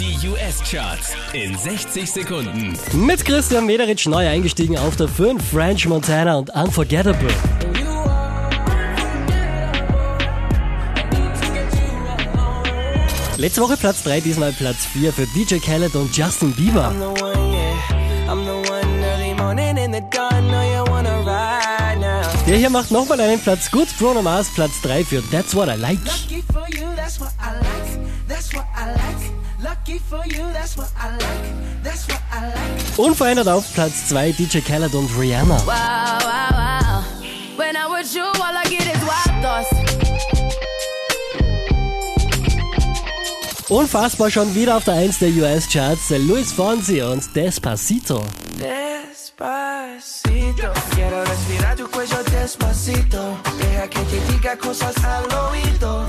Die US-Charts in 60 Sekunden. Mit Christian Mederitsch neu eingestiegen auf der 5, French Montana und Unforgettable. Letzte Woche Platz 3, diesmal Platz 4 für DJ Khaled und Justin Bieber. Der hier macht nochmal einen Platz gut. Bruno Mars Platz 3 für That's What I Like. Unverändert auf Platz 2 DJ Khaled und Rihanna. Wow, wow, wow. You. Unfassbar schon wieder auf der 1 der US-Charts. Luis Fonsi und Despacito. Despacito, quiero respirar tu cuello despacito. Deja que te diga cosas al oído.